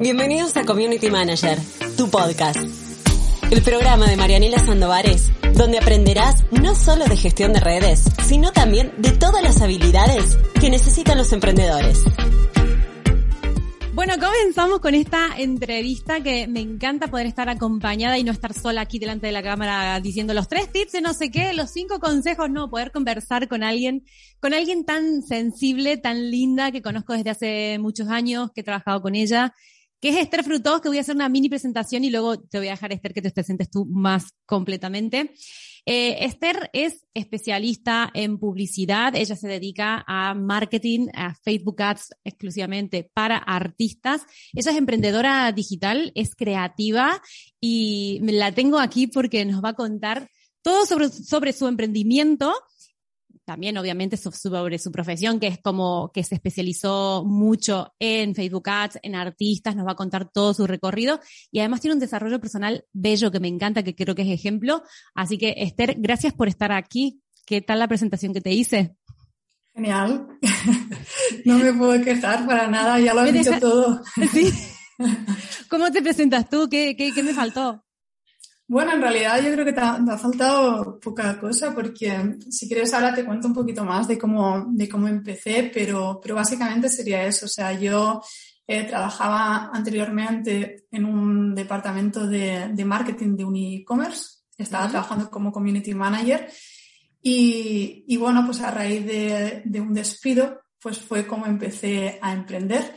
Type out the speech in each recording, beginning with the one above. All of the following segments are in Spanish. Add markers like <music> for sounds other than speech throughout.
Bienvenidos a Community Manager, tu podcast. El programa de Marianela Sandovares, donde aprenderás no solo de gestión de redes, sino también de todas las habilidades que necesitan los emprendedores. Bueno, comenzamos con esta entrevista que me encanta poder estar acompañada y no estar sola aquí delante de la cámara diciendo los tres tips de no sé qué, los cinco consejos, no, poder conversar con alguien, con alguien tan sensible, tan linda que conozco desde hace muchos años, que he trabajado con ella que es Esther Frutos, que voy a hacer una mini presentación y luego te voy a dejar, Esther, que te presentes tú más completamente. Eh, Esther es especialista en publicidad. Ella se dedica a marketing, a Facebook Ads exclusivamente para artistas. Ella es emprendedora digital, es creativa y la tengo aquí porque nos va a contar todo sobre, sobre su emprendimiento también obviamente sobre su profesión, que es como que se especializó mucho en Facebook Ads, en artistas, nos va a contar todo su recorrido y además tiene un desarrollo personal bello que me encanta, que creo que es ejemplo. Así que Esther, gracias por estar aquí. ¿Qué tal la presentación que te hice? Genial. <laughs> No me puedo quejar para nada, ya lo has dicho todo. <laughs> ¿Sí? <laughs> ¿Cómo te presentas tú? ¿Qué, qué, qué me faltó? Bueno, en realidad yo creo que te ha, te ha, faltado poca cosa porque si quieres ahora te cuento un poquito más de cómo, de cómo empecé, pero, pero básicamente sería eso. O sea, yo eh, trabajaba anteriormente en un departamento de, de marketing de un e-commerce, estaba trabajando como community manager y, y bueno, pues a raíz de, de un despido, pues fue como empecé a emprender.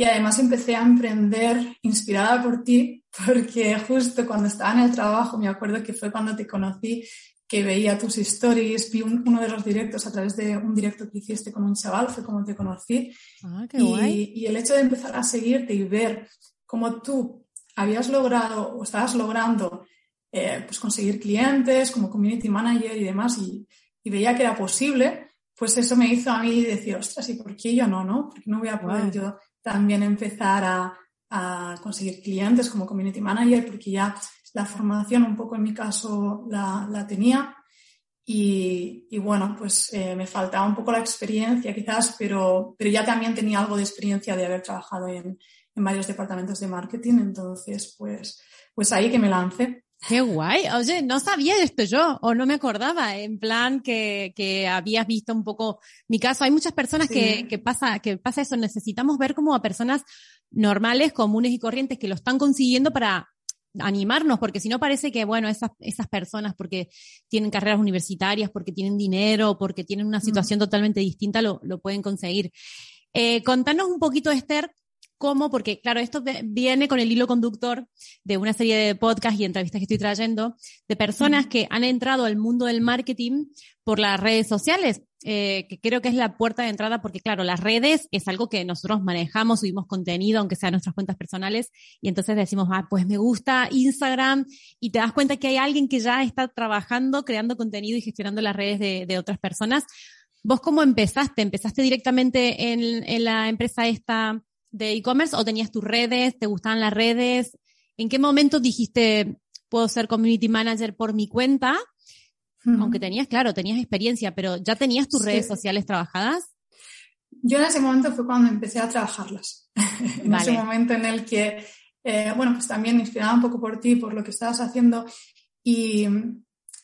Y además empecé a emprender inspirada por ti, porque justo cuando estaba en el trabajo, me acuerdo que fue cuando te conocí, que veía tus stories, vi un, uno de los directos a través de un directo que hiciste con un chaval, fue como te conocí. Ah, qué y, guay. y el hecho de empezar a seguirte y ver cómo tú habías logrado o estabas logrando eh, pues conseguir clientes como community manager y demás, y, y, veía que era posible, pues eso me hizo a mí decir, ostras, ¿y por qué yo no, no? ¿Por qué no voy a poder Wow. yo también empezar a, a conseguir clientes como community manager? Porque ya la formación, un poco en mi caso, la, la tenía. Y, y, bueno, pues eh, me faltaba un poco la experiencia quizás, pero, pero ya también tenía algo de experiencia de haber trabajado en, en varios departamentos de marketing. Entonces, pues, pues ahí que me lancé. Qué guay. Oye, no sabía esto yo, o no me acordaba, en plan que, que habías visto un poco mi caso. Hay muchas personas Sí. que, que pasa, que pasa eso. Necesitamos ver como a personas normales, comunes y corrientes que lo están consiguiendo para animarnos, porque si no parece que, bueno, esas, esas personas, porque tienen carreras universitarias, porque tienen dinero, porque tienen una situación totalmente distinta, lo, lo pueden conseguir. Eh, contanos un poquito, Esther, cómo, porque claro, esto viene con el hilo conductor de una serie de podcasts y entrevistas que estoy trayendo de personas que han entrado al mundo del marketing por las redes sociales, eh, que creo que es la puerta de entrada porque claro, las redes es algo que nosotros manejamos, subimos contenido, aunque sea nuestras cuentas personales, y entonces decimos, ah, pues me gusta Instagram, y te das cuenta que hay alguien que ya está trabajando, creando contenido y gestionando las redes de, de otras personas. ¿Vos cómo empezaste? ¿Empezaste directamente en, en la empresa esta de e-commerce o tenías tus redes? ¿Te gustaban las redes? ¿En qué momento dijiste, puedo ser community manager por mi cuenta? Aunque tenías, claro, tenías experiencia, pero ¿ya tenías tus Sí. redes sociales trabajadas? Yo en ese momento fue cuando empecé a trabajarlas. <laughs> en Vale. ese momento en el que, eh, bueno, pues también inspirada un poco por ti, por lo que estabas haciendo y,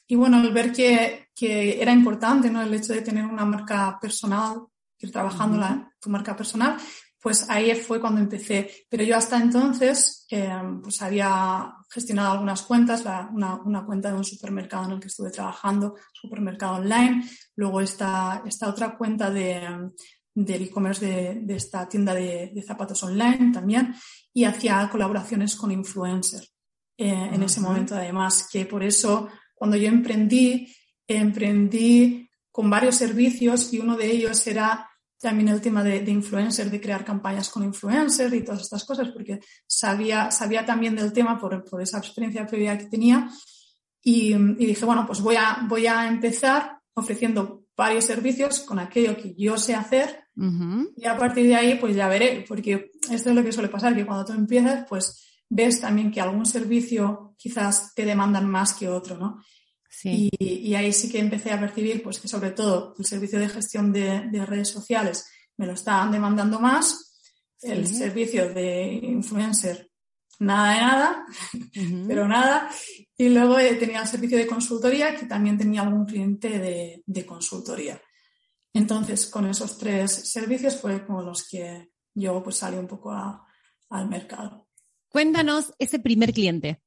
y bueno, el ver que, que era importante, ¿no? El hecho de tener una marca personal, ir trabajando la, tu marca personal, pues ahí fue cuando empecé. Pero yo hasta entonces, eh, pues había gestionado algunas cuentas, la- una, una cuenta de un supermercado en el que estuve trabajando, supermercado online, luego esta, esta otra cuenta de, del e-commerce de, de esta tienda de, de zapatos online también, y hacía colaboraciones con influencers eh, en ese momento además, que por eso cuando yo emprendí, emprendí con varios servicios y uno de ellos era también el tema de, de influencer, de crear campañas con influencer y todas estas cosas, porque sabía, sabía también del tema por, por esa experiencia previa que tenía. Y, y, dije, bueno, pues voy a, voy a empezar ofreciendo varios servicios con aquello que yo sé hacer uh -huh. y a partir de ahí pues ya veré, porque esto es lo que suele pasar, que cuando tú empiezas pues ves también que algún servicio quizás te demandan más que otro, ¿no? Sí. Y, y, ahí sí que empecé a percibir pues que sobre todo el servicio de gestión de, de redes sociales me lo estaban demandando más, sí. el servicio de influencer nada de nada, uh -huh. pero nada. Y luego eh, tenía el servicio de consultoría, que también tenía algún cliente de, de consultoría. Entonces, con esos tres servicios fue como los que yo pues salí un poco a, al mercado. Cuéntanos ese primer cliente.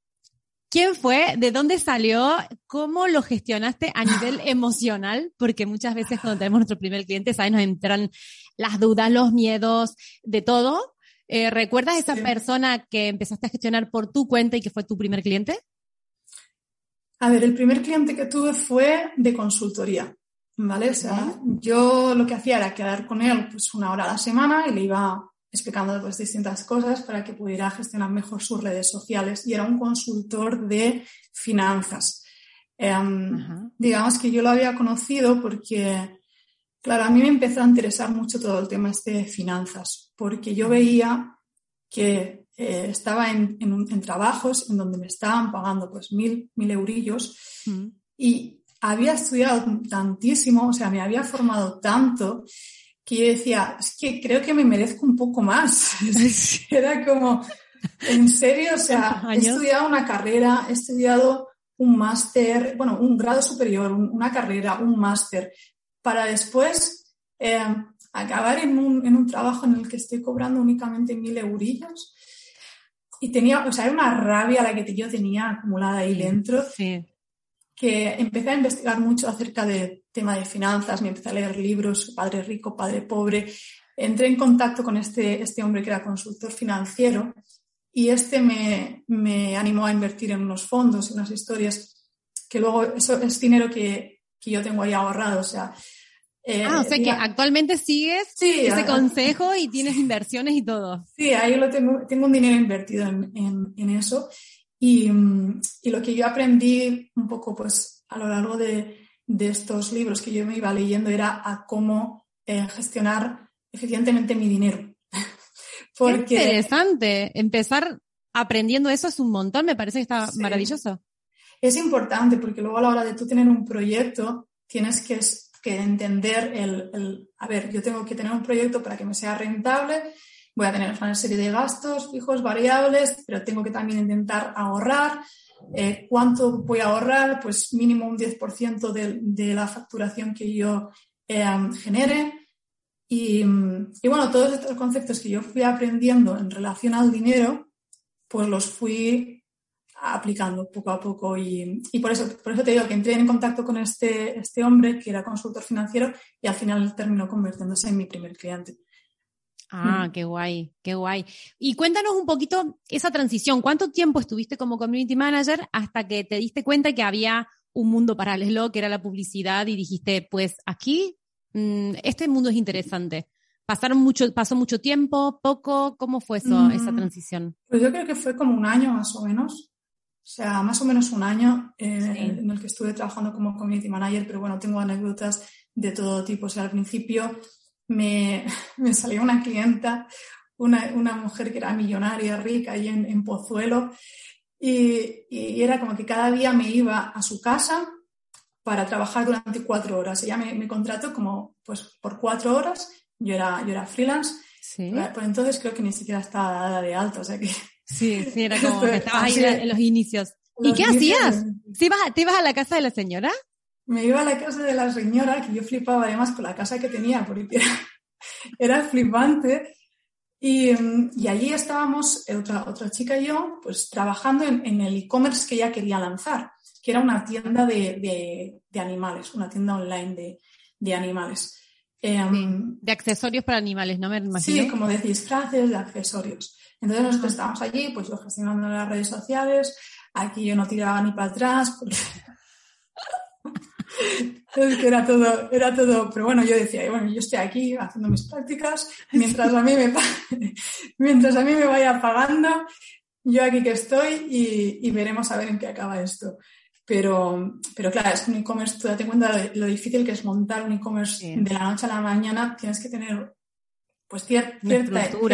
¿Quién fue? ¿De dónde salió? ¿Cómo lo gestionaste a nivel <laughs> emocional? Porque muchas veces cuando tenemos nuestro primer cliente, ¿sabes? Nos entran las dudas, los miedos, de todo. Eh, ¿Recuerdas esa sí. persona que empezaste a gestionar por tu cuenta y que fue tu primer cliente? A ver, el primer cliente que tuve fue de consultoría, ¿vale? O sea, yo lo que hacía era quedar con él pues una hora a la semana y le iba explicando pues distintas cosas para que pudiera gestionar mejor sus redes sociales y era un consultor de finanzas. Eh, uh -huh. Digamos que yo lo había conocido porque, claro, a mí me empezó a interesar mucho todo el tema este de finanzas, porque yo veía que eh, estaba en, en, en, trabajos en donde me estaban pagando pues mil, mil eurillos uh -huh. y había estudiado tantísimo, o sea, me había formado tanto que yo decía, es que creo que me merezco un poco más. <laughs> <laughs> Era como, en serio, o sea, <laughs> he estudiado una carrera, he estudiado un máster, bueno, un grado superior, una carrera, un máster, para después eh, acabar en un, en un, trabajo en el que estoy cobrando únicamente mil eurillos. Y tenía, o sea, era una rabia la que yo tenía acumulada ahí dentro. Sí. Que empecé a investigar mucho acerca de tema de finanzas, me empecé a leer libros, Padre Rico, Padre Pobre. Entré en contacto con este, este hombre que era consultor financiero y este me, me animó a invertir en unos fondos, en unas historias, que luego eso es dinero que, que yo tengo ahí ahorrado. O sea, eh, ah, o sea que actualmente sigues sí, ese consejo y <laughs> tienes inversiones y todo. Sí, ahí lo tengo, tengo un dinero invertido en, en, en eso. Y, y, lo que yo aprendí un poco pues a lo largo de, de estos libros que yo me iba leyendo era a cómo eh, gestionar eficientemente mi dinero. <laughs> Porque... Qué interesante. Empezar aprendiendo eso es un montón, me parece que está sí. maravilloso. Es importante porque luego a la hora de tú tener un proyecto tienes que, que entender el, el, a ver, yo tengo que tener un proyecto para que me sea rentable, voy a tener una serie de gastos fijos, variables, pero tengo que también intentar ahorrar, eh, ¿Cuánto voy a ahorrar? Pues mínimo un 10% de, de, la facturación que yo eh, genere. Y, y, bueno, todos estos conceptos que yo fui aprendiendo en relación al dinero, pues los fui aplicando poco a poco y, y por, eso, por eso te digo que entré en contacto con este, este hombre que era consultor financiero y al final terminó convirtiéndose en mi primer cliente. Ah, qué guay, qué guay. Y cuéntanos un poquito esa transición. ¿Cuánto tiempo estuviste como community manager hasta que te diste cuenta que había un mundo paralelo que era la publicidad y dijiste, pues aquí mmm, este mundo es interesante? ¿Pasaron mucho, pasó mucho tiempo, poco? ¿Cómo fue eso, mm, esa transición? Pues yo creo que fue como un año más o menos. O sea, más o menos un año eh, sí. en el que estuve trabajando como community manager, pero bueno, tengo anécdotas de todo tipo. O sea, al principio me, <laughs> me salió una clienta, una, una, mujer que era millonaria, rica, ahí en, en Pozuelo, y, y, era como que cada día me iba a su casa para trabajar durante cuatro horas. Ella me, me contrató como pues por cuatro horas, yo era, yo era freelance, sí. por entonces creo que ni siquiera estaba dada de alta, o sea que... <laughs> Sí, sí, era <laughs> como que estabas ahí en los inicios. ¿Y qué hacías? ¿Te ibas, ¿Te ibas a la casa de la señora? Me iba a la casa de la señora, que yo flipaba además con la casa que tenía, porque era, <laughs> era flipante. Y, y, allí estábamos, otra, otra chica y yo, pues trabajando en, en el e-commerce que ella quería lanzar, que era una tienda de, de, de animales, una tienda online de, de animales. Eh, de accesorios para animales, ¿no me imagino? Sí, como de disfraces, de accesorios. Entonces nosotros estábamos allí, pues yo gestionando las redes sociales, aquí yo no tiraba ni para atrás, porque es que era todo, era todo, pero bueno, yo decía, bueno, yo estoy aquí haciendo mis prácticas, mientras a mí me, <laughs> mientras a mí me vaya pagando, yo aquí que estoy y, veremos a ver en qué acaba esto. Pero, pero claro, es que un e-commerce, tú date cuenta de lo difícil que es montar un e-commerce de la noche a la mañana, tienes que tener pues cierta,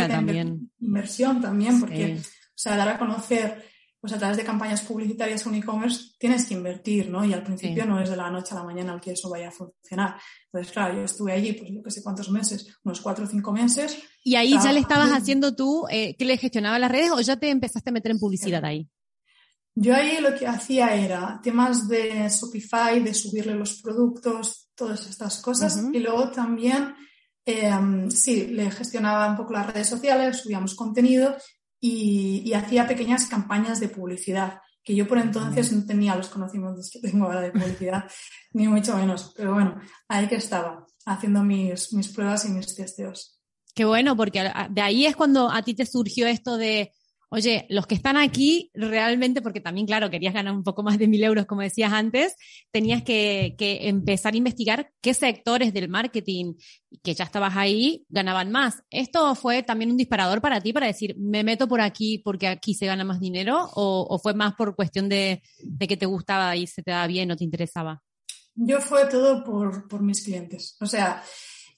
también. inversión también, porque, o sea, dar a conocer pues a través de campañas publicitarias un e-commerce tienes que invertir, ¿no? Y al principio no es de la noche a la mañana el que eso vaya a funcionar. Entonces, claro, yo estuve allí, pues no sé cuántos meses, unos cuatro o cinco meses. ¿Y ahí ya le estabas haciendo tú, eh, que le gestionaba las redes o ya te empezaste a meter en publicidad ahí? Yo ahí lo que hacía era temas de Shopify, de subirle los productos, todas estas cosas. Y luego también, eh, sí, le gestionaba un poco las redes sociales, subíamos contenido y, hacía pequeñas campañas de publicidad, que yo por entonces no tenía los conocimientos que tengo ahora de publicidad, <laughs> ni mucho menos. Pero bueno, ahí que estaba, haciendo mis, mis pruebas y mis testeos. Qué bueno, porque de ahí es cuando a ti te surgió esto de, Oye, los que están aquí realmente, porque también, claro, querías ganar un poco más de mil euros, como decías antes, tenías que, empezar a investigar qué sectores del marketing que ya estabas ahí ganaban más. ¿Esto fue también un disparador para ti para decir, me meto por aquí porque aquí se gana más dinero? ¿O, fue más por cuestión de, que te gustaba y se te daba bien o te interesaba? Yo fue todo por, por mis clientes. O sea,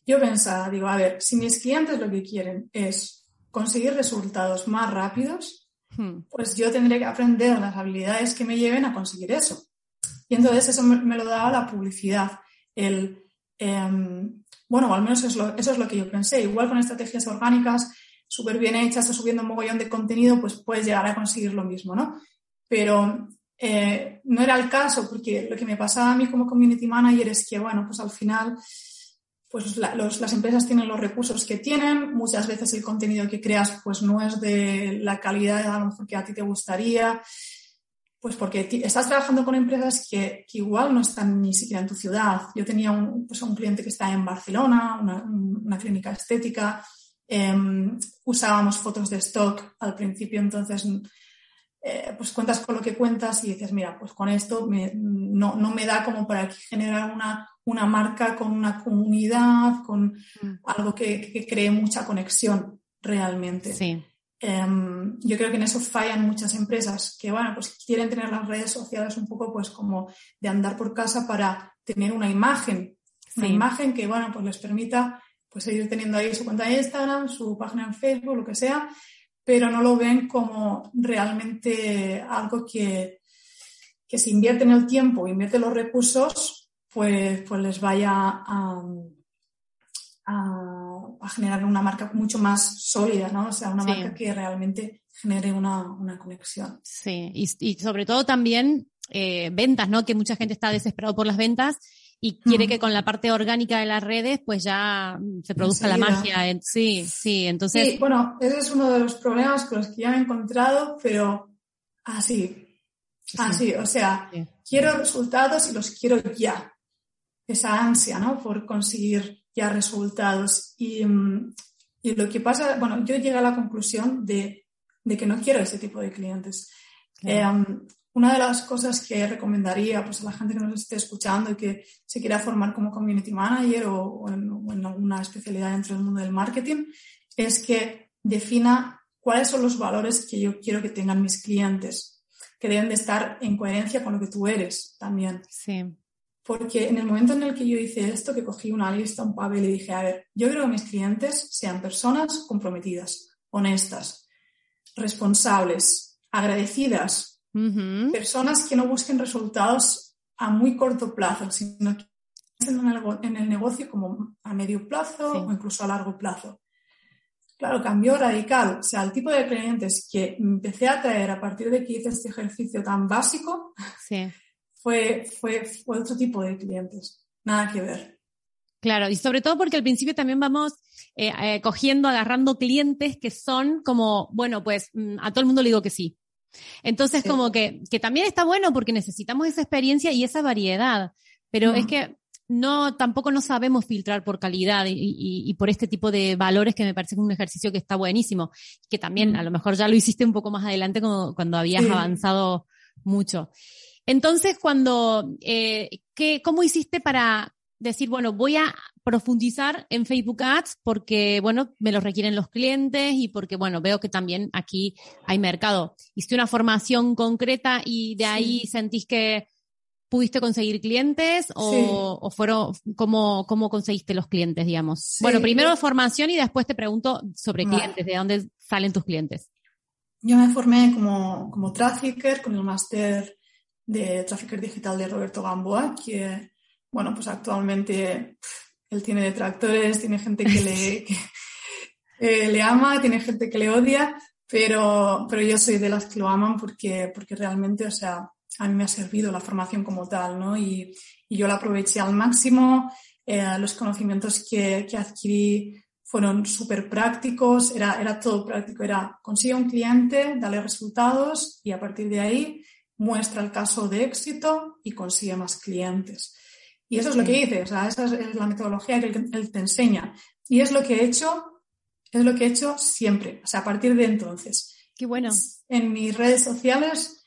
yo pensaba, digo, a ver, si mis clientes lo que quieren es conseguir resultados más rápidos, hmm. pues yo tendré que aprender las habilidades que me lleven a conseguir eso. Y entonces eso me, lo daba la publicidad. El, em, bueno, al menos eso es lo que yo pensé. Igual con estrategias orgánicas súper bien hechas o subiendo un mogollón de contenido, pues puedes llegar a conseguir lo mismo, ¿no? Pero eh, no era el caso, porque lo que me pasaba a mí como community manager es que, bueno, pues al final pues las empresas tienen los recursos que tienen, muchas veces el contenido que creas pues no es de la calidad a que a ti te gustaría, pues porque estás trabajando con empresas que, igual no están ni siquiera en tu ciudad. Yo tenía un, pues un cliente que está en Barcelona, una, clínica estética, em, usábamos fotos de stock al principio, entonces eh, pues cuentas con lo que cuentas y dices, mira, pues con esto no, no, me da como para generar una, una marca con una comunidad, con mm. algo que, cree mucha conexión realmente. Sí. Em, yo creo que en eso fallan muchas empresas que, bueno, pues quieren tener las redes sociales un poco pues como de andar por casa para tener una imagen, una imagen que, bueno, pues les permita pues seguir teniendo ahí su cuenta de Instagram, su página en Facebook, lo que sea, pero no lo ven como realmente algo que, que se invierte en el tiempo, invierte los recursos pues, pues les vaya a, generar una marca mucho más sólida, ¿no? O sea, una marca que realmente genere una, conexión. Sí, y, sobre todo también eh, ventas, ¿no? Que mucha gente está desesperado por las ventas y quiere que con la parte orgánica de las redes pues ya se produzca la magia. Sí, sí, entonces... Sí, bueno, ese es uno de los problemas con los que ya me he encontrado, pero así, así, o sea, quiero resultados y los quiero ya esa ansia, ¿no? Por conseguir ya resultados. Y, mm, y, lo que pasa, bueno, yo llegué a la conclusión de, de que no quiero ese tipo de clientes. Em, una de las cosas que recomendaría pues, a la gente que nos esté escuchando y que se quiera formar como community manager o, en, alguna especialidad dentro del mundo del marketing es que defina cuáles son los valores que yo quiero que tengan mis clientes, que deben de estar en coherencia con lo que tú eres también. Sí. Porque en el momento en el que yo hice esto, que cogí una lista, un papel y dije, a ver, yo creo que mis clientes sean personas comprometidas, honestas, responsables, agradecidas, personas que no busquen resultados a muy corto plazo, sino que en el negocio como a medio plazo o incluso a largo plazo. Claro, cambió radical. O sea, el tipo de clientes que empecé a traer a partir de que hice este ejercicio tan básico, sí fue, fue, otro tipo de clientes, nada que ver. Claro, y sobre todo porque al principio también vamos eh, eh, cogiendo, agarrando clientes que son como, bueno, pues mm, a todo el mundo le digo que sí. Entonces, como que, que también está bueno porque necesitamos esa experiencia y esa variedad, pero es que no, tampoco no sabemos filtrar por calidad y, por este tipo de valores que me parece que es un ejercicio que está buenísimo, que también a lo mejor ya lo hiciste un poco más adelante cuando, cuando habías avanzado mucho. Entonces, cuando, eh, ¿qué, ¿cómo hiciste para decir, bueno, voy a profundizar en Facebook Ads porque, bueno, me lo requieren los clientes y porque, bueno, veo que también aquí hay mercado. ¿Hiciste una formación concreta y de ahí sentís que pudiste conseguir clientes o, fueron, ¿cómo, cómo conseguiste los clientes, digamos? bueno, primero formación y después te pregunto sobre clientes, ¿de dónde salen tus clientes? Yo me formé como, como trafficker con el máster de Trafficker Digital de Roberto Gamboa, que, bueno, pues actualmente él tiene detractores, tiene gente que le, <laughs> eh, le ama, tiene gente que le odia, pero, pero yo soy de las que lo aman porque, porque realmente, o sea, a mí me ha servido la formación como tal, ¿no? Y, y yo la aproveché al máximo. Eh, los conocimientos que, que adquirí fueron súper prácticos, era, era todo práctico, era consigue un cliente, dale resultados y a partir de ahí muestra el caso de éxito y consigue más clientes. Y eso es lo que hice, o sea, esa es la metodología que él, te enseña. Y es lo que he hecho, es lo que he hecho siempre, o sea, a partir de entonces. Qué bueno. En mis redes sociales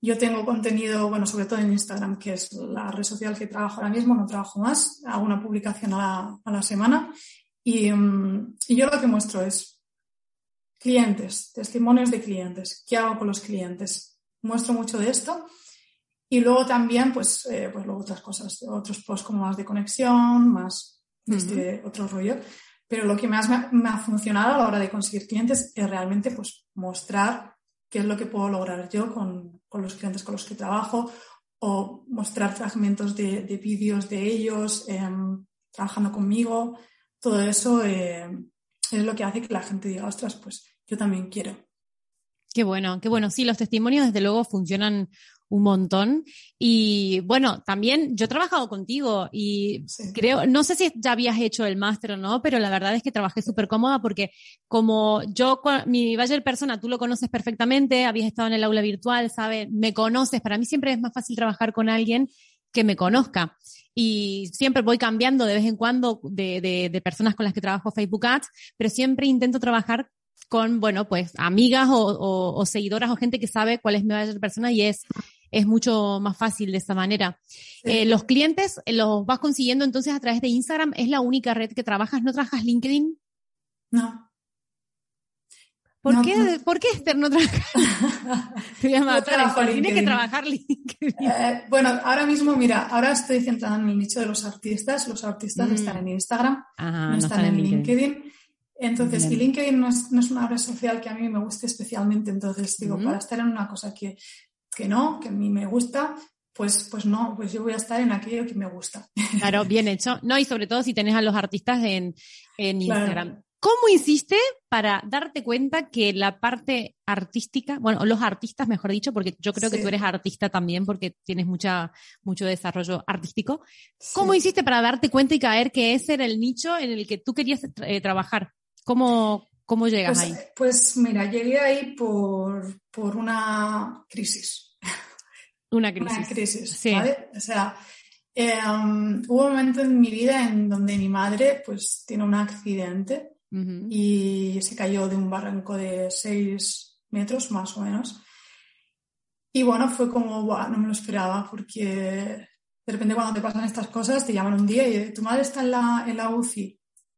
yo tengo contenido, bueno, sobre todo en Instagram, que es la red social que trabajo ahora mismo, no trabajo más, hago una publicación a la, semana y, mm, y, yo lo que muestro es clientes, testimonios de clientes, qué hago con los clientes. Muestro mucho de esto y luego también, pues, eh, pues luego otras cosas, otros posts como más de conexión, más este otro rollo. Pero lo que más me, me, ha funcionado a la hora de conseguir clientes es realmente pues mostrar qué es lo que puedo lograr yo con, con los clientes con los que trabajo o mostrar fragmentos de, de vídeos de ellos em, trabajando conmigo. Todo eso eh, es lo que hace que la gente diga, ostras, pues yo también quiero. Qué bueno, qué bueno. Sí, los testimonios desde luego funcionan un montón. Y bueno, también yo he trabajado contigo y creo, no sé si ya habías hecho el máster o no, pero la verdad es que trabajé súper cómoda porque como yo, mi Bayer persona, tú lo conoces perfectamente, habías estado en el aula virtual, sabes, me conoces, para mí siempre es más fácil trabajar con alguien que me conozca. Y siempre voy cambiando de vez en cuando de, de, de personas con las que trabajo Facebook Ads, pero siempre intento trabajar con, bueno, pues amigas o, o, o, seguidoras o gente que sabe cuál es mi persona y es es mucho más fácil de esta manera. Eh, los clientes los vas consiguiendo entonces a través de Instagram. ¿Es la única red que trabajas? ¿No trabajas LinkedIn? No. ¿Por, qué, ¿Por qué Esther no trabaja? <laughs> Tiene que trabajar LinkedIn. Eh, bueno, ahora mismo, mira, ahora estoy centrada en el nicho de los artistas. Los artistas mm. están en Instagram, no, están, en LinkedIn. Entonces, y LinkedIn no es, no es, una red social que a mí me guste especialmente. Entonces, digo, para estar en una cosa que que no, que a mí me gusta, pues, pues no, pues yo voy a estar en aquello que me gusta. <laughs> Claro, bien hecho. No, y sobre todo si tenés a los artistas en, en Instagram. ¿Cómo hiciste para darte cuenta que la parte artística, bueno, los artistas, mejor dicho, porque yo creo que tú eres artista también porque tienes mucha, mucho desarrollo artístico. ¿Cómo hiciste para darte cuenta y caer que ese era el nicho en el que tú querías eh, trabajar? ¿Cómo, ¿Cómo llegas pues, ahí? Pues mira, llegué ahí por, por una crisis. Una crisis. Una crisis, ¿vale? O sea, em, hubo un momento en mi vida en donde mi madre pues tiene un accidente y se cayó de un barranco de seis metros más o menos. Y bueno, fue como, no me lo esperaba porque de repente cuando te pasan estas cosas te llaman un día y tu madre está en la, en la UCI,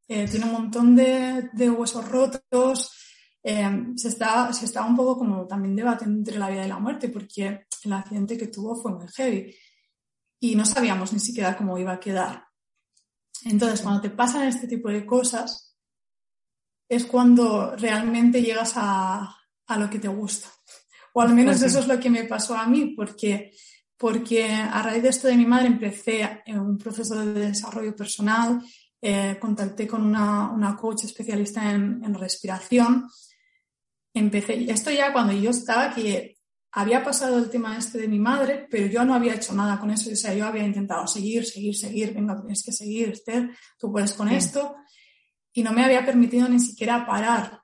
eh, tiene un montón de, de huesos rotos, Em, se, está, se está un poco como también debatiendo entre la vida y la muerte, porque el accidente que tuvo fue muy heavy y no sabíamos ni siquiera cómo iba a quedar. Entonces, cuando te pasan este tipo de cosas, es cuando realmente llegas a, a lo que te gusta. O al menos eso es lo que me pasó a mí, porque, porque a raíz de esto de mi madre empecé en un proceso de desarrollo personal, eh, contacté con una, una, coach especialista en, en respiración empecé, esto ya cuando yo estaba que había pasado el tema este de mi madre, pero yo no había hecho nada con eso. O sea, yo había intentado seguir, seguir, seguir, venga, tienes que seguir, Esther, tú puedes con esto. Y no me había permitido ni siquiera parar.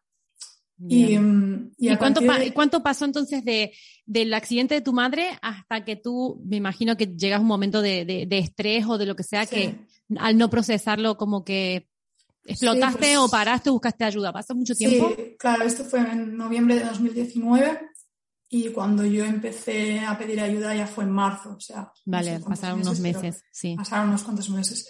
Y, mm, y, cuánto, cuánto, pasó entonces de, del accidente de tu madre hasta que tú, me imagino que llegas a un momento de, de, estrés o de lo que sea, que al no procesarlo como que ¿Explotaste pues o paraste o buscaste ayuda? ¿Pasó mucho tiempo? Sí, claro, esto fue en noviembre de 2019 y cuando yo empecé a pedir ayuda ya fue en marzo, o sea. Vale, pasaron unos meses, sí. Pasaron unos cuantos meses.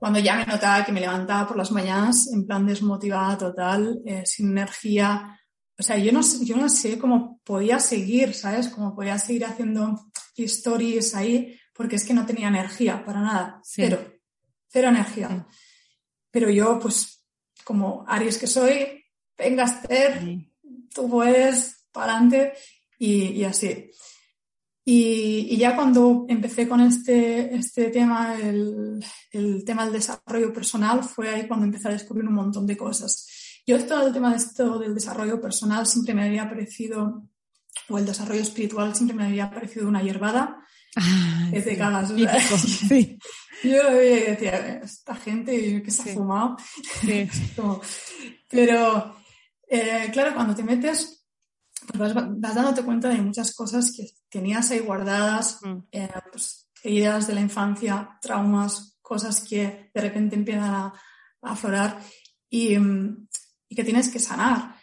Cuando ya me notaba que me levantaba por las mañanas en plan desmotivada total, eh, sin energía. O sea, yo no, yo no sé cómo podía seguir, ¿sabes? Cómo podía seguir haciendo stories ahí, porque es que no tenía energía para nada. Cero. Cero energía. Pero yo, pues, como Aries que soy, venga Esther, tú puedes, para adelante y, así. Y, ya cuando empecé con este, este tema, el, el, tema del desarrollo personal, fue ahí cuando empecé a descubrir un montón de cosas. Yo todo el tema de esto del desarrollo personal siempre me había parecido, o el desarrollo espiritual siempre me había parecido una hierbada. Ah, que te cagas. Sí. <laughs> Yo decía, esta gente que se ha fumado. <laughs> pero, eh, claro, cuando te metes vas, vas, dándote cuenta de muchas cosas que tenías ahí guardadas, mm. eh, pues, heridas de la infancia, traumas, cosas que de repente empiezan a, aflorar y, mm, y, que tienes que sanar.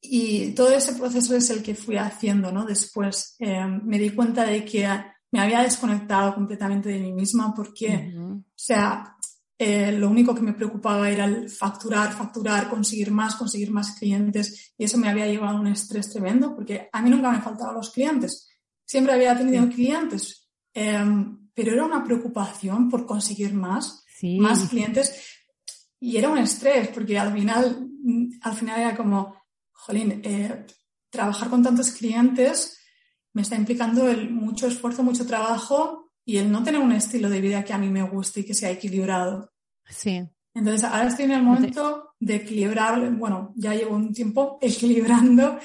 Y todo ese proceso es el que fui haciendo, ¿no? Después eh, me di cuenta de que me había desconectado completamente de mí misma porque, o sea, eh, lo único que me preocupaba era el facturar, facturar, conseguir más, conseguir más clientes y eso me había llevado a un estrés tremendo porque a mí nunca me faltaban los clientes. Siempre había tenido clientes, em, pero era una preocupación por conseguir más, más clientes y era un estrés porque al final, al final era como, jolín, eh, trabajar con tantos clientes me está implicando el mucho esfuerzo, mucho trabajo y el no tener un estilo de vida que a mí me guste y que sea equilibrado. Sí. Entonces, ahora estoy en el momento de equilibrar, bueno, ya llevo un tiempo <laughs> equilibrando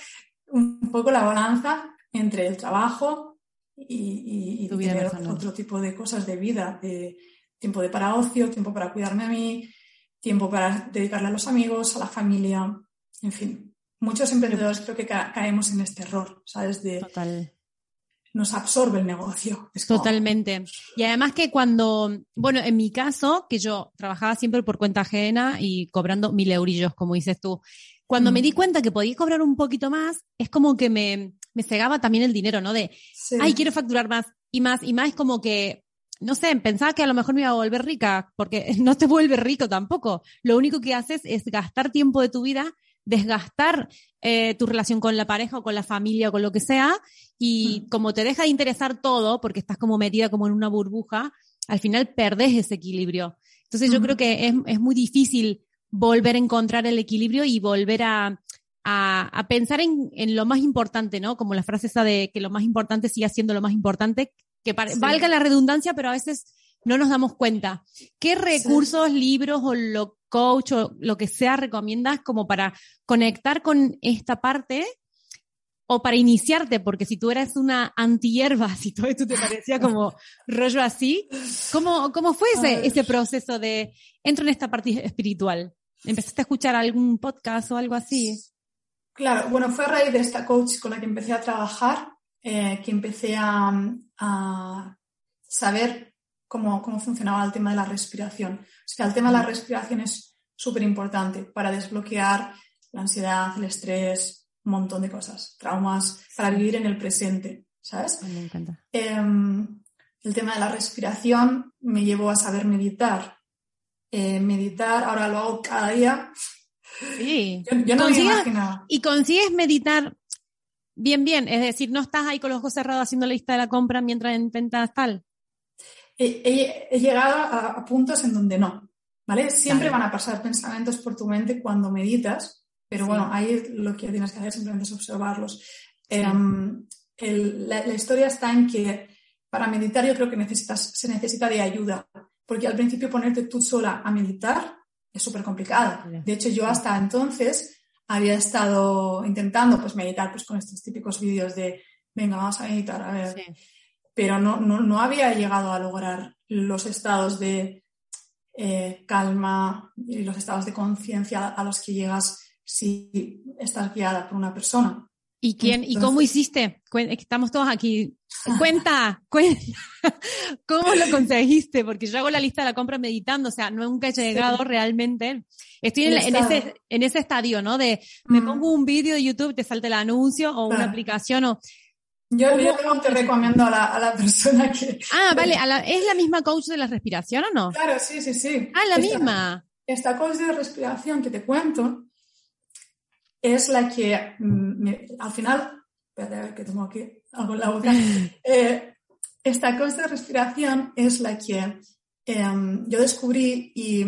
un poco la balanza entre el trabajo y, tener otro tipo de cosas de vida, de tiempo de para ocio, tiempo para cuidarme a mí, tiempo para dedicarle a los amigos, a la familia, en fin. Muchos emprendedores creo que caemos en este error, ¿sabes? De, Total nos absorbe el negocio. Totalmente. Y además que cuando, bueno, en mi caso, que yo trabajaba siempre por cuenta ajena y cobrando mil eurillos, como dices tú, cuando me di cuenta que podía cobrar un poquito más, es como que me, me cegaba también el dinero, ¿no? De, ay, quiero facturar más y más y más, es como que, no sé, pensaba que a lo mejor me iba a volver rica, porque <laughs> no te vuelve rico tampoco. Lo único que haces es gastar tiempo de tu vida desgastar eh, tu relación con la pareja o con la familia o con lo que sea, y como te deja de interesar todo, porque estás como metida como en una burbuja, al final perdes ese equilibrio. Entonces yo creo que es, es, muy difícil volver a encontrar el equilibrio y volver a, a, pensar en, en, lo más importante, ¿no? Como la frase esa de que lo más importante siga siendo lo más importante, que valga la redundancia, pero a veces no nos damos cuenta. ¿Qué recursos, libros o lo coach o lo que sea recomiendas como para conectar con esta parte o para iniciarte? Porque si tú eras una antihierba, <laughs> si todo esto te parecía como rollo así, ¿cómo, cómo fue ese, ese proceso de entro en esta parte espiritual? ¿Empezaste a escuchar algún podcast o algo así? Claro, bueno, fue a raíz de esta coach con la que empecé a trabajar, eh, que empecé a, a saber cómo, cómo funcionaba el tema de la respiración. O sea, el tema de la respiración es súper importante para desbloquear la ansiedad, el estrés, un montón de cosas, traumas, para vivir en el presente, ¿sabes? Me encanta. Em, el tema de la respiración me llevó a saber meditar. Eh, meditar, ahora lo hago cada día. Sí. Yo, no me imaginaba. Y consigues meditar bien, bien. Es decir, no estás ahí con los ojos cerrados haciendo la lista de la compra mientras intentas tal he, llegado a, puntos en donde no, ¿vale? Siempre van a pasar pensamientos por tu mente cuando meditas, pero bueno, ahí lo que tienes que hacer simplemente es observarlos. Em, la, historia está en que para meditar yo creo que necesitas, se necesita de ayuda, porque al principio ponerte tú sola a meditar es súper complicado. De hecho, yo hasta entonces había estado intentando pues meditar pues con estos típicos vídeos de venga, vamos a meditar, a ver pero no, no, había llegado a lograr los estados de eh, calma y los estados de conciencia a los que llegas si estás guiada por una persona. ¿Y quién, y cómo hiciste? Estamos todos aquí. <laughs> Cuenta, cuenta. <laughs> ¿Cómo lo conseguiste? Porque yo hago la lista de la compra meditando, o sea, nunca he llegado realmente. Estoy en, ese, en ese estadio, ¿no? De me pongo un vídeo de YouTube, te salta el anuncio o una aplicación o. Yo, yo te recomiendo a la, a la, persona que. Ah, <laughs> vale, ¿es la misma coach de la respiración o no? Claro, sí, sí, sí. Ah, la misma. Esta coach de respiración que te cuento es la que mm, al final, espérate a ver que tengo aquí algo en la boca, <laughs> eh, esta cosa de respiración es la que em, yo descubrí y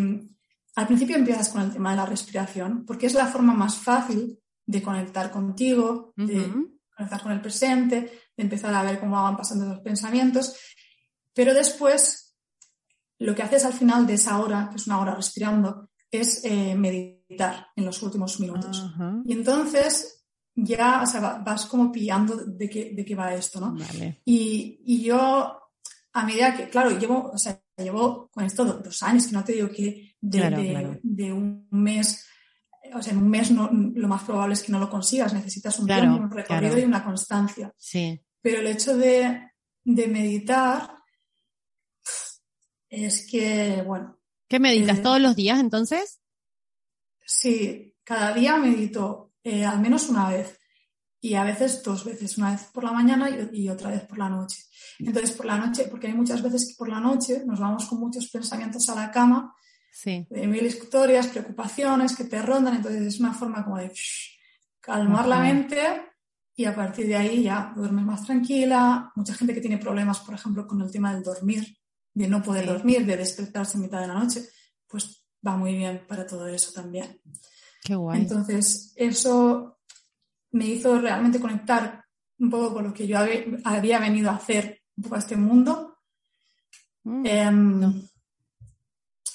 al principio empiezas con el tema de la respiración porque es la forma más fácil de conectar contigo, de conectar con el presente, de empezar a ver cómo van pasando los pensamientos, pero después lo que haces al final de esa hora, que es una hora respirando, es eh, meditar en los últimos minutos. Y entonces ya o sea, vas como pillando de qué, de qué va esto, ¿no? Y, y, yo, a medida que, claro, llevo, o sea, llevo con esto dos, años, que no te digo que de, de, un mes, o sea, en un mes no, lo más probable es que no lo consigas, necesitas un tiempo, un recorrido y una constancia. Sí. Pero el hecho de, de meditar es que, bueno, ¿Qué meditas? Eh, ¿Todos los días entonces? Sí, cada día medito eh, al menos una vez y a veces dos veces, una vez por la mañana y, otra vez por la noche. Entonces, por la noche, porque hay muchas veces que por la noche nos vamos con muchos pensamientos a la cama, sí. de mil historias, preocupaciones que te rondan, entonces es una forma como de calmar la mente y a partir de ahí ya duermes más tranquila. Mucha gente que tiene problemas, por ejemplo, con el tema del dormir, de no poder dormir, de despertarse en mitad de la noche, pues va muy bien para todo eso también. Qué guay. Entonces, eso me hizo realmente conectar un poco con lo que yo había venido a hacer un poco a este mundo. Mm, em,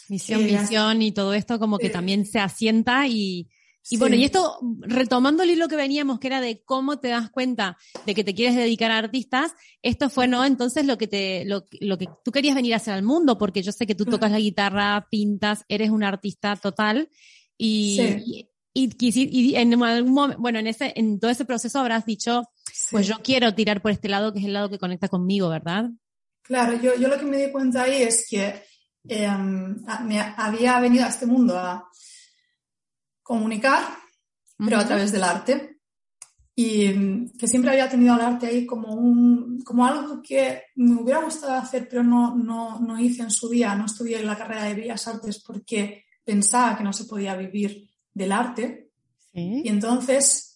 misión, misión y todo esto como que también se asienta y, y bueno, y esto, retomando el hilo que veníamos, que era de cómo te das cuenta de que te quieres dedicar a artistas, esto fue, ¿no? Entonces lo que te, lo, que tú querías venir a hacer al mundo, porque yo sé que tú tocas la guitarra, pintas, eres un artista total, y, y, y, en algún momento, bueno, en ese, en todo ese proceso habrás dicho, pues yo quiero tirar por este lado, que es el lado que conecta conmigo, ¿verdad? Claro, yo, yo lo que me di cuenta ahí es que em, me había venido a este mundo a comunicar, pero a través del arte. Y mm, que siempre había tenido el arte ahí como, un, como algo que me hubiera gustado hacer, pero no, no, no hice en su día. No estudié la carrera de Bellas Artes porque pensaba que no se podía vivir del arte. Y entonces,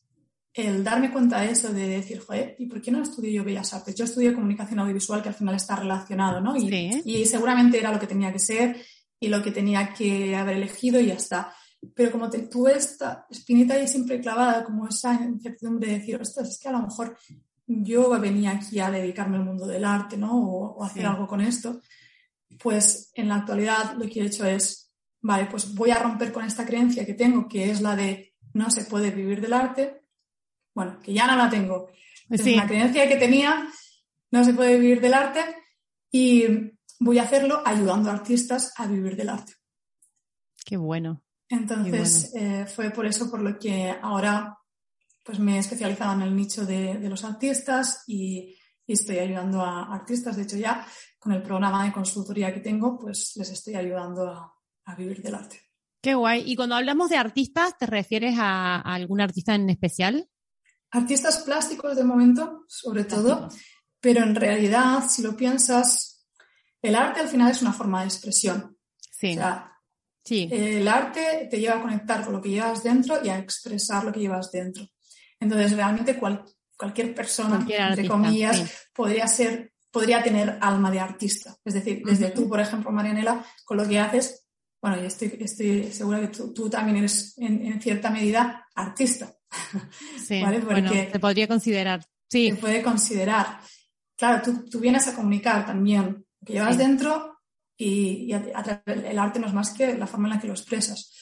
el darme cuenta de eso, de decir, joder, ¿y por qué no estudié yo Bellas Artes? Yo estudié comunicación audiovisual, que al final está relacionado, ¿no? Y, y seguramente era lo que tenía que ser y lo que tenía que haber elegido y ya está pero como te, tuve esta espinita ahí siempre clavada, como esa incertidumbre de decir, ostras, es que a lo mejor yo venía aquí a dedicarme al mundo del arte, ¿no? O, hacer algo con esto. Pues en la actualidad lo que he hecho es, vale, pues voy a romper con esta creencia que tengo, que es la de no se puede vivir del arte. Bueno, que ya no la tengo. Es una creencia que tenía, no se puede vivir del arte y voy a hacerlo ayudando a artistas a vivir del arte. Qué bueno. Entonces, eh, fue por eso por lo que ahora pues me he especializado en el nicho de, los artistas y, estoy ayudando a artistas. De hecho, ya con el programa de consultoría que tengo, pues les estoy ayudando a, vivir del arte. Qué guay. Y cuando hablamos de artistas, ¿te refieres a, algún artista en especial? Artistas plásticos de momento, sobre todo, pero en realidad, si lo piensas, el arte al final es una forma de expresión. Sí. Sí. El arte te lleva a conectar con lo que llevas dentro y a expresar lo que llevas dentro. Entonces, realmente cualquier persona, entre comillas, podría ser, podría tener alma de artista. Es decir, desde tú, por ejemplo, Marianela, con lo que haces, bueno, yo estoy, estoy segura que tú, también eres en, cierta medida artista. <laughs> Sí, bueno, se podría considerar. Sí. Se puede considerar. Claro, tú, vienes a comunicar también lo que llevas dentro y, el arte no es más que la forma en la que lo expresas.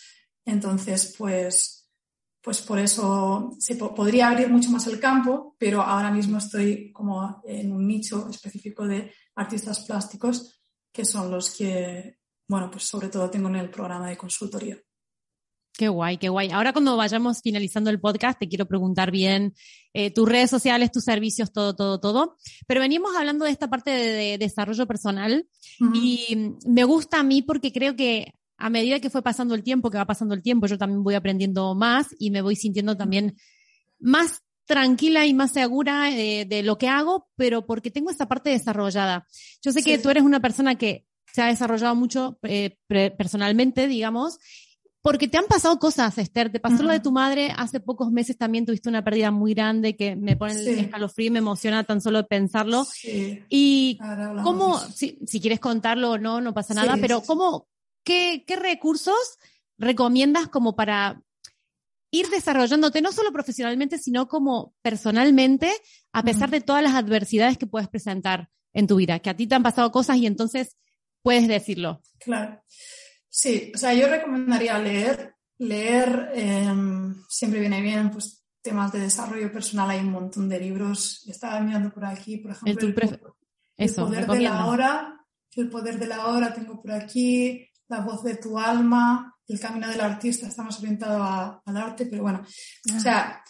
Entonces, pues, pues por eso se podría abrir mucho más el campo, pero ahora mismo estoy como en un nicho específico de artistas plásticos, que son los que, bueno, pues sobre todo tengo en el programa de consultoría. Qué guay, qué guay. Ahora cuando vayamos finalizando el podcast, te quiero preguntar bien eh, tus redes sociales, tus servicios, todo, todo, todo. Pero venimos hablando de esta parte de, desarrollo personal y me gusta a mí porque creo que a medida que fue pasando el tiempo, que va pasando el tiempo, yo también voy aprendiendo más y me voy sintiendo también más tranquila y más segura eh, de lo que hago, pero porque tengo esta parte desarrollada. Yo sé que tú eres una persona que se ha desarrollado mucho eh, personalmente, digamos, porque te han pasado cosas, Esther. Te pasó lo de tu madre, hace pocos meses también tuviste una pérdida muy grande que me pone el escalofrío y me emociona tan solo pensarlo. Y cómo, si, si, quieres contarlo o no, no pasa nada, pero cómo, qué, qué recursos recomiendas como para ir desarrollándote, no solo profesionalmente, sino como personalmente, a pesar de todas las adversidades que puedes presentar en tu vida, que a ti te han pasado cosas y entonces puedes decirlo. Claro. Sí, o sea, yo recomendaría leer. Leer em, siempre viene bien, pues temas de desarrollo personal, hay un montón de libros. Estaba mirando por aquí, por ejemplo, el, poder de la hora, el poder de la hora tengo por aquí, la voz de tu alma, el camino del artista, estamos orientados al arte, pero bueno, o ah. sea,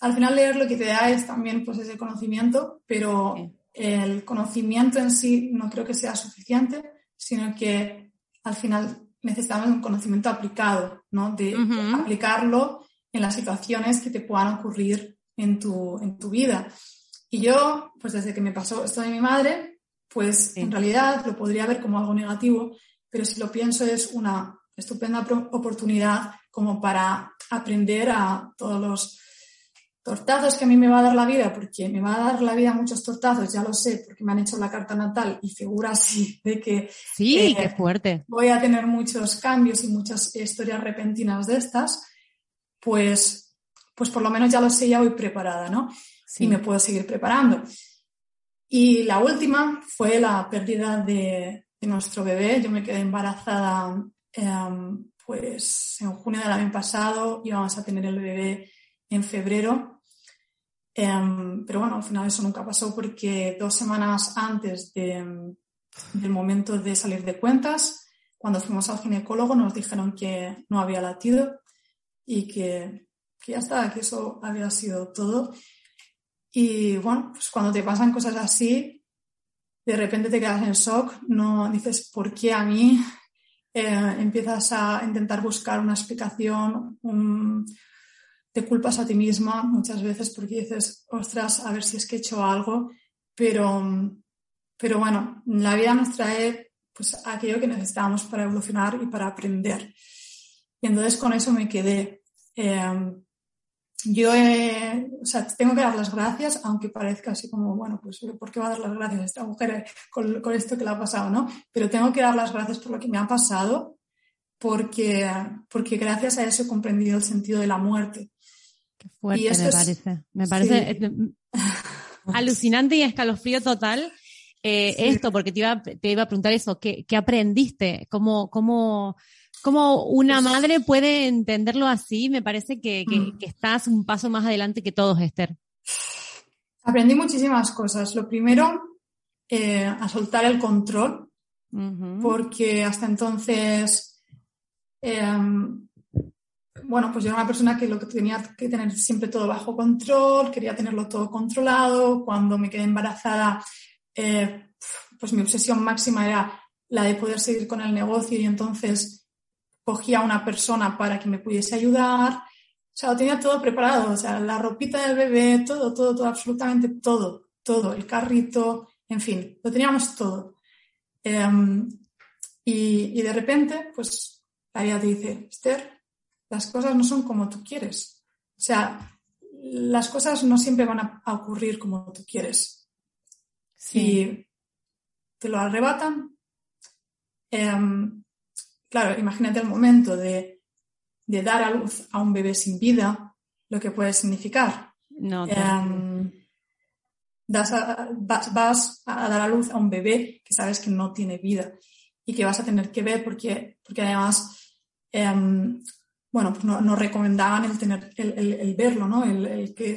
al final leer lo que te da es también pues ese conocimiento, pero el conocimiento en sí no creo que sea suficiente, sino que al final necesitamos un conocimiento aplicado, ¿no? De aplicarlo en las situaciones que te puedan ocurrir en tu, en tu vida. Y yo, pues desde que me pasó esto de mi madre, pues en realidad lo podría ver como algo negativo, pero si lo pienso es una estupenda oportunidad como para aprender a todos los tortazos que a mí me va a dar la vida, porque me va a dar la vida muchos tortazos, ya lo sé, porque me han hecho la carta natal y figura así de que sí, eh, qué fuerte. voy a tener muchos cambios y muchas historias repentinas de estas, pues, pues por lo menos ya lo sé, ya voy preparada, ¿no? Y me puedo seguir preparando. Y la última fue la pérdida de, nuestro bebé. Yo me quedé embarazada em, pues en junio del año pasado, íbamos a tener el bebé en febrero Em, pero bueno, al final eso nunca pasó porque dos semanas antes del momento de salir de cuentas, cuando fuimos al ginecólogo nos dijeron que no había latido y que, que ya estaba, que eso había sido todo. Y bueno, pues cuando te pasan cosas así, de repente te quedas en shock, no dices, ¿por qué a mí? Eh, empiezas a intentar buscar una explicación, un, te culpas a ti misma muchas veces porque dices, ostras, a ver si es que he hecho algo, pero, pero bueno, la vida nos trae pues aquello que necesitamos para evolucionar y para aprender. Y entonces con eso me quedé. Em, yo o sea, tengo que dar las gracias, aunque parezca así como, bueno, pues ¿por qué va a dar las gracias a esta mujer con, con, esto que le ha pasado, no? Pero tengo que dar las gracias por lo que me ha pasado, porque, porque gracias a eso he comprendido el sentido de la muerte. Qué fuerte me parece. Me parece eh, <laughs> alucinante y escalofrío total. Eh, esto, porque te iba, te iba a preguntar eso, ¿qué, qué aprendiste? ¿Cómo, cómo, cómo una madre puede entenderlo así? Me parece que, que, mm. estás un paso más adelante que todos, Esther. Aprendí muchísimas cosas. Lo primero, eh, a soltar el control, porque hasta entonces em, bueno, pues yo era una persona que lo que tenía que tener siempre todo bajo control, quería tenerlo todo controlado. Cuando me quedé embarazada, eh, pues mi obsesión máxima era la de poder seguir con el negocio y entonces cogía a una persona para que me pudiese ayudar. O sea, lo tenía todo preparado, o sea, la ropita del bebé, todo, todo, todo, absolutamente todo, todo, el carrito, en fin, lo teníamos todo. Em, y, y de repente, pues la vida te dice, Esther, las cosas no son como tú quieres. O sea, las cosas no siempre van a, ocurrir como tú quieres. Si te lo arrebatan, em, claro, imagínate el momento de, dar a luz a un bebé sin vida, lo que puede significar. No, em, vas, vas, a dar a luz a un bebé que sabes que no tiene vida y que vas a tener que ver porque, porque además em, bueno, pues no, recomendaban el tener, el, verlo, ¿no? El, que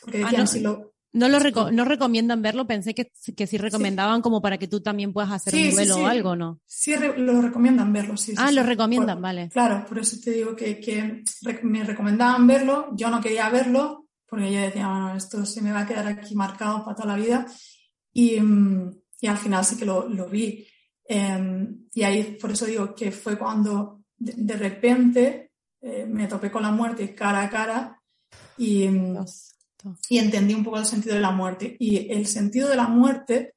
porque decían, si, lo, No lo no recomiendan verlo, pensé que, que sí recomendaban como para que tú también puedas hacer un duelo o algo, ¿no? Sí, lo recomiendan verlo, sí. Ah, lo recomiendan, vale. Claro, por eso te digo que, que, me recomendaban verlo, yo no quería verlo, porque yo decía, bueno, esto se me va a quedar aquí marcado para toda la vida. Y, y al final sí que lo, lo vi. Em, y ahí, por eso digo que fue cuando de, repente eh, me topé con la muerte cara a cara y, mm, y entendí un poco el sentido de la muerte. Y el sentido de la muerte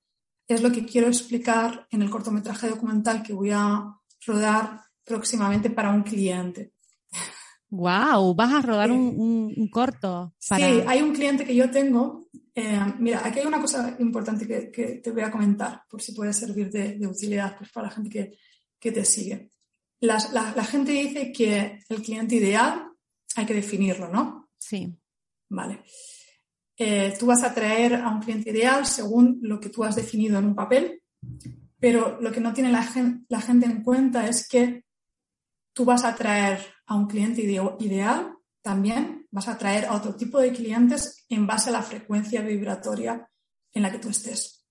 es lo que quiero explicar en el cortometraje documental que voy a rodar próximamente para un cliente. Wow, vas a rodar un, corto. Sí, hay un cliente que yo tengo. Eh, mira, aquí hay una cosa importante que, te voy a comentar, por si puede servir de, utilidad pues, para la gente que, que te sigue. La, gente dice que el cliente ideal hay que definirlo, ¿no? Sí. Vale. Eh, tú vas a traer a un cliente ideal según lo que tú has definido en un papel, pero lo que no tiene la la gente en cuenta es que tú vas a traer a un cliente ideal, también vas a atraer a otro tipo de clientes en base a la frecuencia vibratoria en la que tú estés.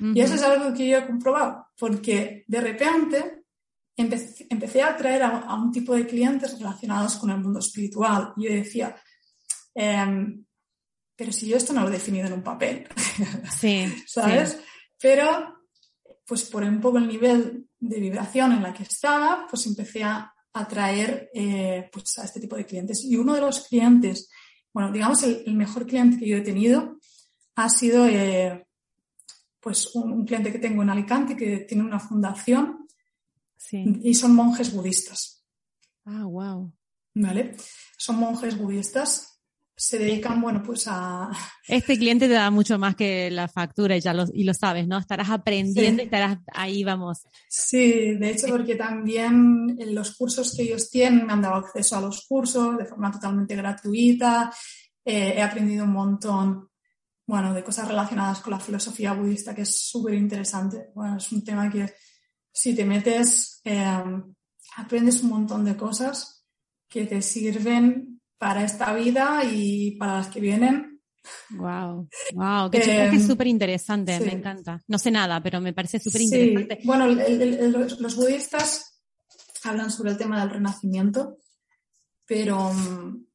Y eso es algo que yo he comprobado, porque de repente empecé, a atraer a, un tipo de clientes relacionados con el mundo espiritual. Y yo decía, em, pero si yo esto no lo he definido en un papel, <laughs> sí, ¿sabes? Pero, pues por un poco el nivel de vibración en la que estaba, pues empecé a atraer eh, pues a este tipo de clientes. Y uno de los clientes, bueno, digamos el, mejor cliente que yo he tenido ha sido eh, pues un, cliente que tengo en Alicante que tiene una fundación y son monjes budistas. Ah, wow. ¿Vale? Son monjes budistas se dedican, bueno, pues a... <laughs> Este cliente te da mucho más que la factura y ya lo, y lo sabes, ¿no? Estarás aprendiendo y estarás ahí, vamos. Sí, de hecho, porque también en los cursos que ellos tienen me han dado acceso a los cursos de forma totalmente gratuita. Eh, he aprendido un montón, bueno, de cosas relacionadas con la filosofía budista, que es súper interesante. Bueno, es un tema que si te metes, eh, aprendes un montón de cosas que te sirven para esta vida y para las que vienen. Wow, wow, que es súper interesante, me encanta. No sé nada, pero me parece súper interesante. Bueno, los budistas hablan sobre el tema del renacimiento, pero mm,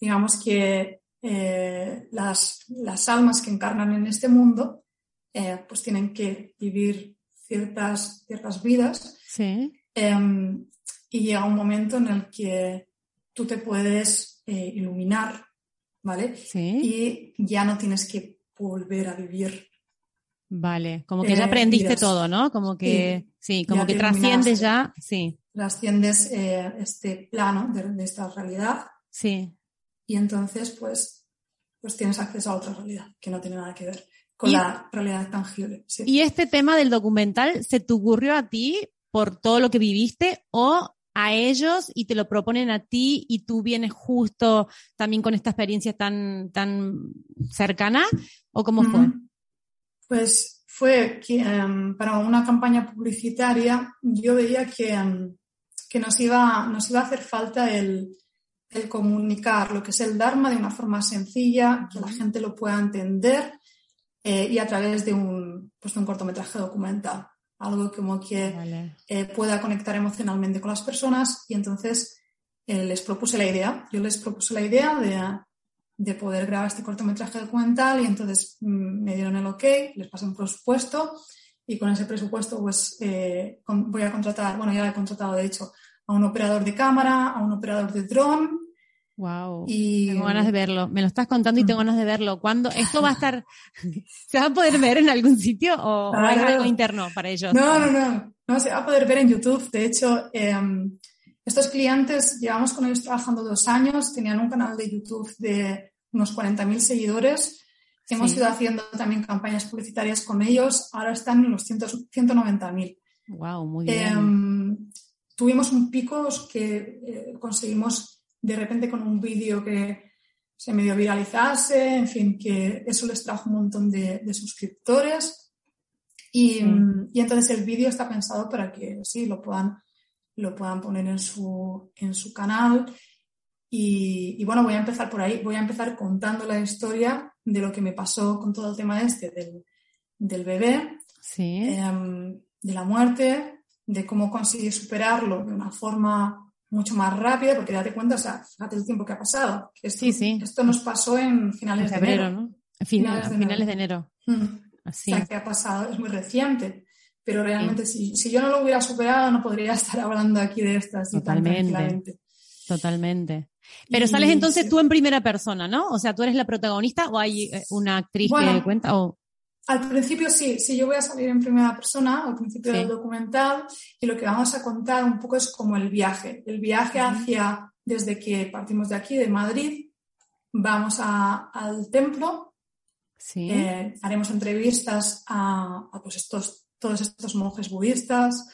digamos que eh, las, las, almas que encarnan en este mundo eh, pues tienen que vivir ciertas, ciertas vidas sí. Em, y llega un momento en el que tú te puedes eh, iluminar, ¿vale? Sí. Y ya no tienes que volver a vivir. Vale, como que ya eh, aprendiste todo, ¿no? Como que, sí, como que trasciendes ya, sí. Trasciendes eh, este plano de, esta realidad. Sí. Y entonces, pues, pues tienes acceso a otra realidad que no tiene nada que ver con la realidad tangible. ¿Y este tema del documental se te ocurrió a ti por todo lo que viviste o a ellos y te lo proponen a ti y tú vienes justo también con esta experiencia tan, tan cercana? ¿O cómo fue? Pues fue que em, para una campaña publicitaria yo veía que, em, que nos, iba, nos iba a hacer falta el, el, comunicar lo que es el Dharma de una forma sencilla, que la gente lo pueda entender eh, y a través de un, pues de un cortometraje documental algo como que eh, pueda conectar emocionalmente con las personas y entonces eh, les propuse la idea. Yo les propuse la idea de, de, poder grabar este cortometraje documental y entonces mm, me dieron el ok, les pasé un presupuesto y con ese presupuesto pues eh, voy a contratar, bueno ya he contratado de hecho a un operador de cámara, a un operador de dron, Wow. Y... Tengo ganas de verlo. Me lo estás contando y tengo ganas de verlo. ¿Cuándo? ¿Esto va a estar, <laughs> se va a poder ver en algún sitio o, hay algo interno para ellos? No, no, no. No, se va a poder ver en YouTube. De hecho, em, estos clientes, llevamos con ellos trabajando dos años, tenían un canal de YouTube de unos 40.000 seguidores. Hemos ido haciendo también campañas publicitarias con ellos. Ahora están en los 190.000. Wow, muy bien. Em, tuvimos un pico que eh, conseguimos de repente con un vídeo que se medio viralizase, en fin, que eso les trajo un montón de, suscriptores. Y, entonces el vídeo está pensado para que sí, lo puedan, lo puedan poner en su, en su canal. Y, bueno, voy a empezar por ahí. Voy a empezar contando la historia de lo que me pasó con todo el tema este del, del bebé, sí. Em, de la muerte, de cómo conseguir superarlo de una forma mucho más rápida, porque date cuenta, o sea, fíjate el tiempo que ha pasado. Esto, sí, sí. Esto nos pasó en finales de febrero, enero. ¿no? finales, de finales de enero. Mm. Así. O sea, que ha pasado, es muy reciente. Pero realmente, si, si, yo no lo hubiera superado, no podría <laughs> estar hablando aquí de estas. Totalmente. Totalmente. Pero sales entonces tú en primera persona, ¿no? O sea, tú eres la protagonista o hay eh, una actriz que cuenta o... Al principio sí, sí, yo voy a salir en primera persona al principio del documental y lo que vamos a contar un poco es como el viaje, el viaje hacia, desde que partimos de aquí, de Madrid, vamos a, al templo, sí. Eh, haremos entrevistas a, a, pues estos, todos estos monjes budistas,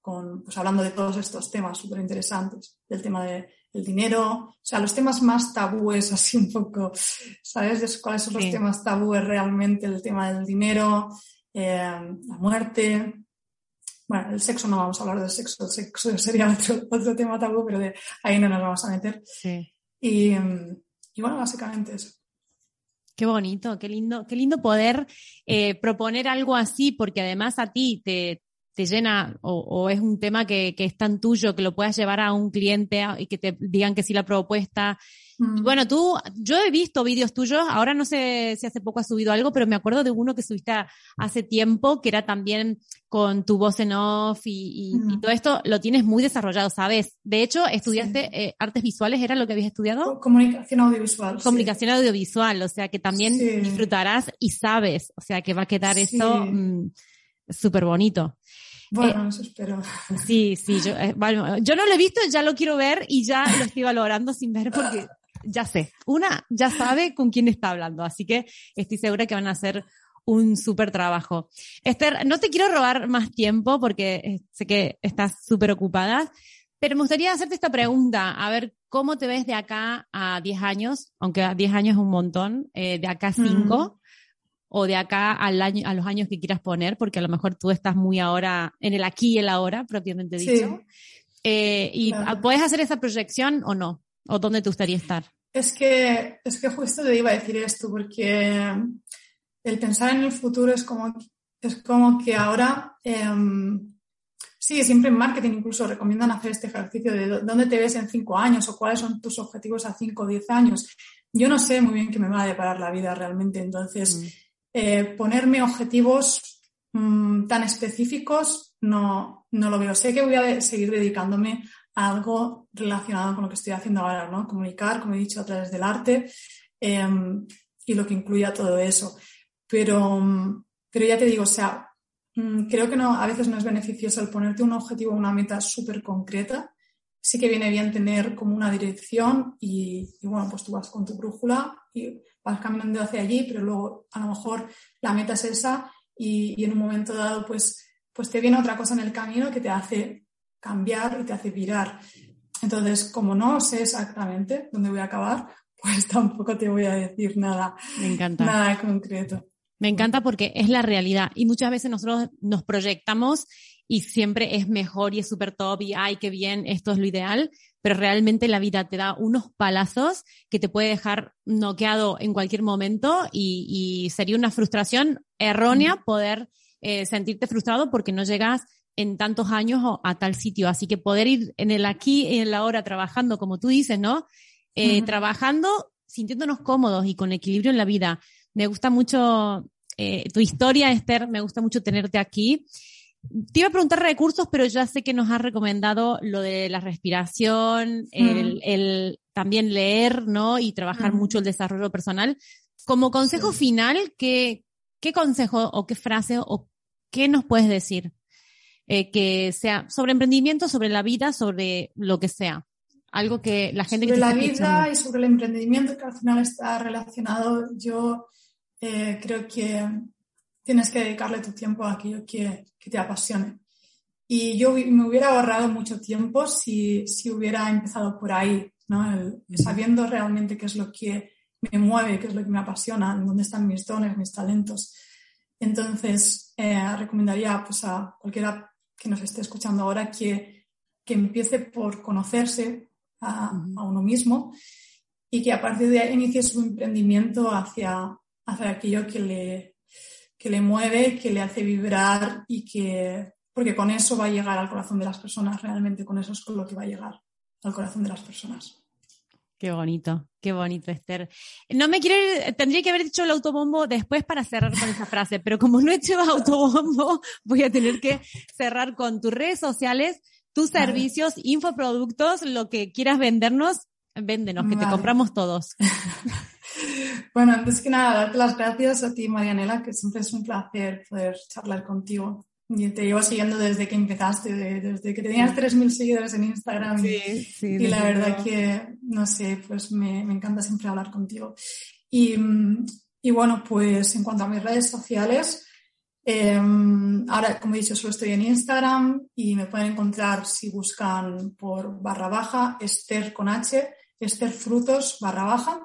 con, pues hablando de todos estos temas súper interesantes, del tema de, el dinero, o sea, los temas más tabúes, así un poco, ¿sabes? ¿Cuáles son los temas tabúes realmente? El tema del dinero, eh, la muerte. Bueno, el sexo no vamos a hablar del sexo, el sexo <laughs> sería otro, otro tema tabú, pero de ahí no nos vamos a meter. Sí. Y, y bueno, básicamente eso. Qué bonito, qué lindo, qué lindo poder eh, proponer algo así, porque además a ti te, te llena o, es un tema que, que, es tan tuyo que lo puedas llevar a un cliente y que te digan que sí la propuesta. Mm. bueno, tú, yo he visto vídeos tuyos, ahora no sé si hace poco has subido algo, pero me acuerdo de uno que subiste hace tiempo, que era también con tu voz en off y, y, Mm. todo esto lo tienes muy desarrollado, ¿sabes? De hecho, estudiaste eh, artes visuales, ¿era lo que habías estudiado? Comunicación audiovisual. Comunicación audiovisual, o sea que también Sí. disfrutarás y sabes, o sea que va a quedar Sí. esto mm, súper bonito. Bueno, eso espero. <laughs> Sí, sí, yo, eh, bueno, yo no lo he visto, ya lo quiero ver y ya lo estoy valorando sin ver porque ya sé, una ya sabe con quién está hablando, así que estoy segura que van a hacer un súper trabajo. Esther, no te quiero robar más tiempo porque eh, sé que estás súper ocupada, pero me gustaría hacerte esta pregunta, a ver, ¿cómo te ves de acá a 10 años? Aunque a 10 años es un montón, eh, de acá a 5 o de acá al año, a los años que quieras poner, porque a lo mejor tú estás muy ahora en el aquí y el ahora, propiamente Sí. dicho. Eh, ¿Y Claro. puedes hacer esa proyección o no? ¿O dónde te gustaría estar? Es que, es que justo te iba a decir esto, porque el pensar en el futuro es como, es como que ahora, em, sí, siempre en marketing incluso recomiendan hacer este ejercicio de dó- dónde te ves en cinco años o cuáles son tus objetivos a cinco o diez años. Yo no sé muy bien qué me va a deparar la vida realmente, entonces Mm. Eh, ponerme objetivos mm, tan específicos no, no lo veo. Sé que voy a seguir dedicándome a algo relacionado con lo que estoy haciendo ahora, ¿no? Comunicar, como he dicho, a través del arte em, y lo que incluya todo eso. Pero, mm, pero ya te digo, o sea, mm, creo que no, a veces no es beneficioso el ponerte un objetivo, una meta súper concreta. Sí que viene bien tener como una dirección y, bueno, pues tú vas con tu brújula y vas caminando hacia allí, pero luego a lo mejor la meta es esa y, y en un momento dado pues, pues te viene otra cosa en el camino que te hace cambiar y te hace virar. Entonces, como no sé exactamente dónde voy a acabar, <laughs> pues tampoco te voy a decir nada, Me encanta. nada concreto. Me encanta porque es la realidad y muchas veces nosotros nos proyectamos y siempre es mejor y es súper top y ay, qué bien, esto es lo ideal, pero realmente la vida te da unos palazos que te puede dejar noqueado en cualquier momento y, y sería una frustración errónea poder eh, sentirte frustrado porque no llegas en tantos años o a tal sitio. Así que poder ir en el aquí y en la ahora trabajando, como tú dices, ¿no? Eh, Ujú. Trabajando, sintiéndonos cómodos y con equilibrio en la vida. Me gusta mucho eh, tu historia, Esther, me gusta mucho tenerte aquí. Te iba a preguntar recursos, pero ya sé que nos has recomendado lo de la respiración, el, el también leer, ¿no? Y trabajar mucho el desarrollo personal. Como consejo Sí. final, ¿qué, ¿qué consejo o qué frase o qué nos puedes decir? Eh, que sea sobre emprendimiento, sobre la vida, sobre lo que sea. Algo que la gente sobre que la vida escuchando. y sobre el emprendimiento que al final está relacionado, yo eh, creo que tienes que dedicarle tu tiempo a aquello que, que te apasione. Y yo me hubiera ahorrado mucho tiempo si, si hubiera empezado por ahí, ¿no? El- sabiendo realmente qué es lo que me mueve, qué es lo que me apasiona, dónde están mis dones, mis talentos. Entonces, eh, recomendaría pues, a cualquiera que nos esté escuchando ahora que, que empiece por conocerse, a, uno mismo y que a partir de ahí inicie su emprendimiento hacia, hacia aquello que le, que le mueve, que le hace vibrar y que, porque con eso va a llegar al corazón de las personas, realmente con eso es con lo que va a llegar al corazón de las personas. Qué bonito, qué bonito, Esther. No me quiero, tendría que haber dicho el autobombo después para cerrar con esa frase, pero como no he hecho autobombo, voy a tener que cerrar con tus redes sociales, tus servicios, infoproductos, lo que quieras vendernos, véndenos, que te compramos todos. <laughs> bueno, antes que nada, darte las gracias a ti, Marianela, que siempre es un placer poder charlar contigo. Y te llevo siguiendo desde que empezaste, desde que tenías 3.000 seguidores en Instagram. Sí, sí, y la verdad que, no sé, pues me, me encanta siempre hablar contigo. Y, y, bueno, pues en cuanto a mis redes sociales, em, ahora, como he dicho, solo estoy en Instagram y me pueden encontrar si buscan por barra baja, Esther con H, Esther Frutos barra baja.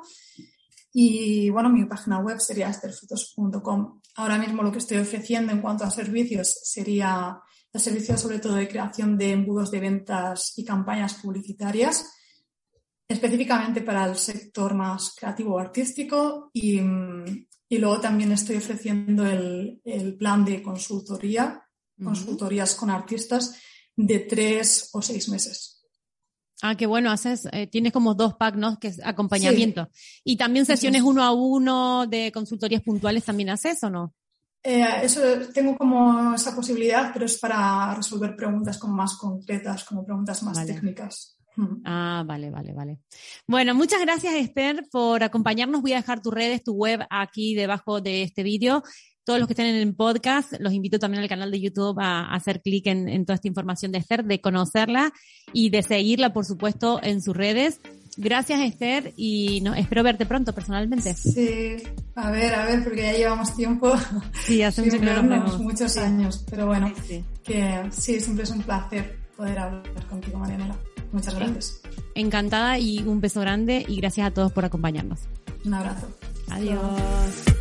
Y bueno, mi página web sería esterfrutos.com. Ahora mismo lo que estoy ofreciendo en cuanto a servicios sería el servicio sobre todo de creación de embudos de ventas y campañas publicitarias, específicamente para el sector más creativo o artístico. Y, y luego también estoy ofreciendo el, el plan de consultoría, consultorías con artistas de tres o seis meses. Ah, qué bueno, haces, eh, tienes como dos packs, ¿no? Que es acompañamiento. Y también sesiones uno a uno de consultorías puntuales también haces o no? Eh, eso tengo como esa posibilidad, pero es para resolver preguntas como más concretas, como preguntas más técnicas. Hmm. Ah, vale, vale, vale. Bueno, muchas gracias Esther por acompañarnos. Voy a dejar tus redes, tu web aquí debajo de este vídeo todos los que estén en el podcast, los invito también al canal de YouTube a, hacer clic en, toda esta información de Esther, de conocerla y de seguirla, por supuesto, en sus redes. Gracias, Esther, y no, espero verte pronto personalmente. Sí, a ver, a ver, porque ya llevamos tiempo. Sí, hace muchos años, pero bueno, que sí, siempre es un placer poder hablar contigo, Marianela. Muchas gracias. Encantada y un beso grande y gracias a todos por acompañarnos. Un abrazo. Adiós.